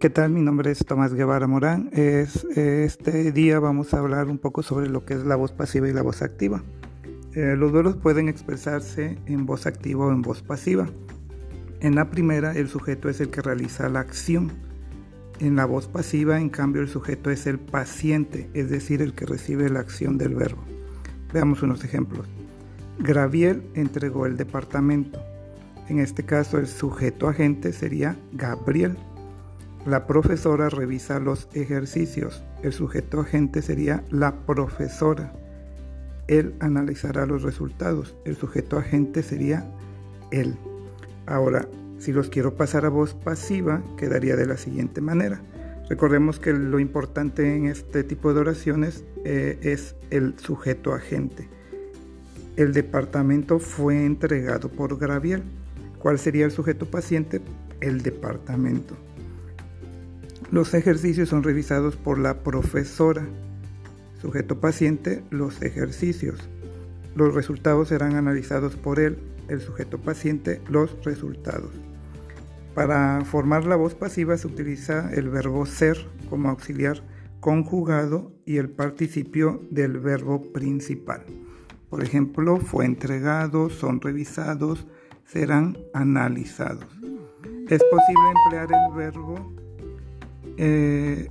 ¿Qué tal? Mi nombre es Tomás Guevara Morán. Es, este día vamos a hablar un poco sobre lo que es la voz pasiva y la voz activa. Eh, los verbos pueden expresarse en voz activa o en voz pasiva. En la primera, el sujeto es el que realiza la acción. En la voz pasiva, en cambio, el sujeto es el paciente, es decir, el que recibe la acción del verbo. Veamos unos ejemplos. Graviel entregó el departamento. En este caso, el sujeto agente sería Gabriel. La profesora revisa los ejercicios. El sujeto agente sería la profesora. Él analizará los resultados. El sujeto agente sería él. Ahora, si los quiero pasar a voz pasiva, quedaría de la siguiente manera. Recordemos que lo importante en este tipo de oraciones eh, es el sujeto agente. El departamento fue entregado por Graviel. ¿Cuál sería el sujeto paciente? El departamento. Los ejercicios son revisados por la profesora. Sujeto paciente, los ejercicios. Los resultados serán analizados por él, el sujeto paciente, los resultados. Para formar la voz pasiva se utiliza el verbo ser como auxiliar conjugado y el participio del verbo principal. Por ejemplo, fue entregado, son revisados, serán analizados. Es posible emplear el verbo eh,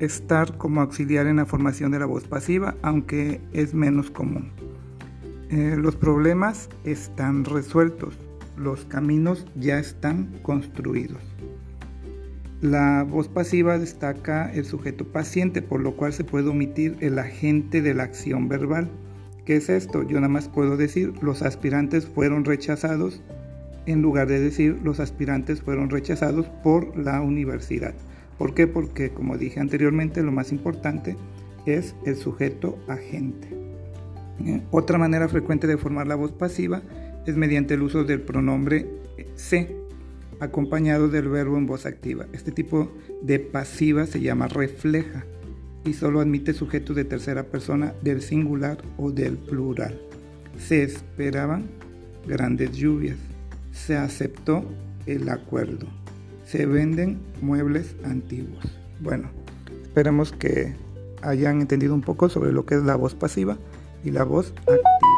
estar como auxiliar en la formación de la voz pasiva, aunque es menos común. Eh, los problemas están resueltos, los caminos ya están construidos. La voz pasiva destaca el sujeto paciente, por lo cual se puede omitir el agente de la acción verbal. ¿Qué es esto? Yo nada más puedo decir los aspirantes fueron rechazados en lugar de decir los aspirantes fueron rechazados por la universidad. ¿Por qué? Porque, como dije anteriormente, lo más importante es el sujeto agente. Eh, otra manera frecuente de formar la voz pasiva es mediante el uso del pronombre se, acompañado del verbo en voz activa. Este tipo de pasiva se llama refleja y solo admite sujetos de tercera persona del singular o del plural. Se esperaban grandes lluvias. Se aceptó el acuerdo se venden muebles antiguos. Bueno, esperemos que hayan entendido un poco sobre lo que es la voz pasiva y la voz activa.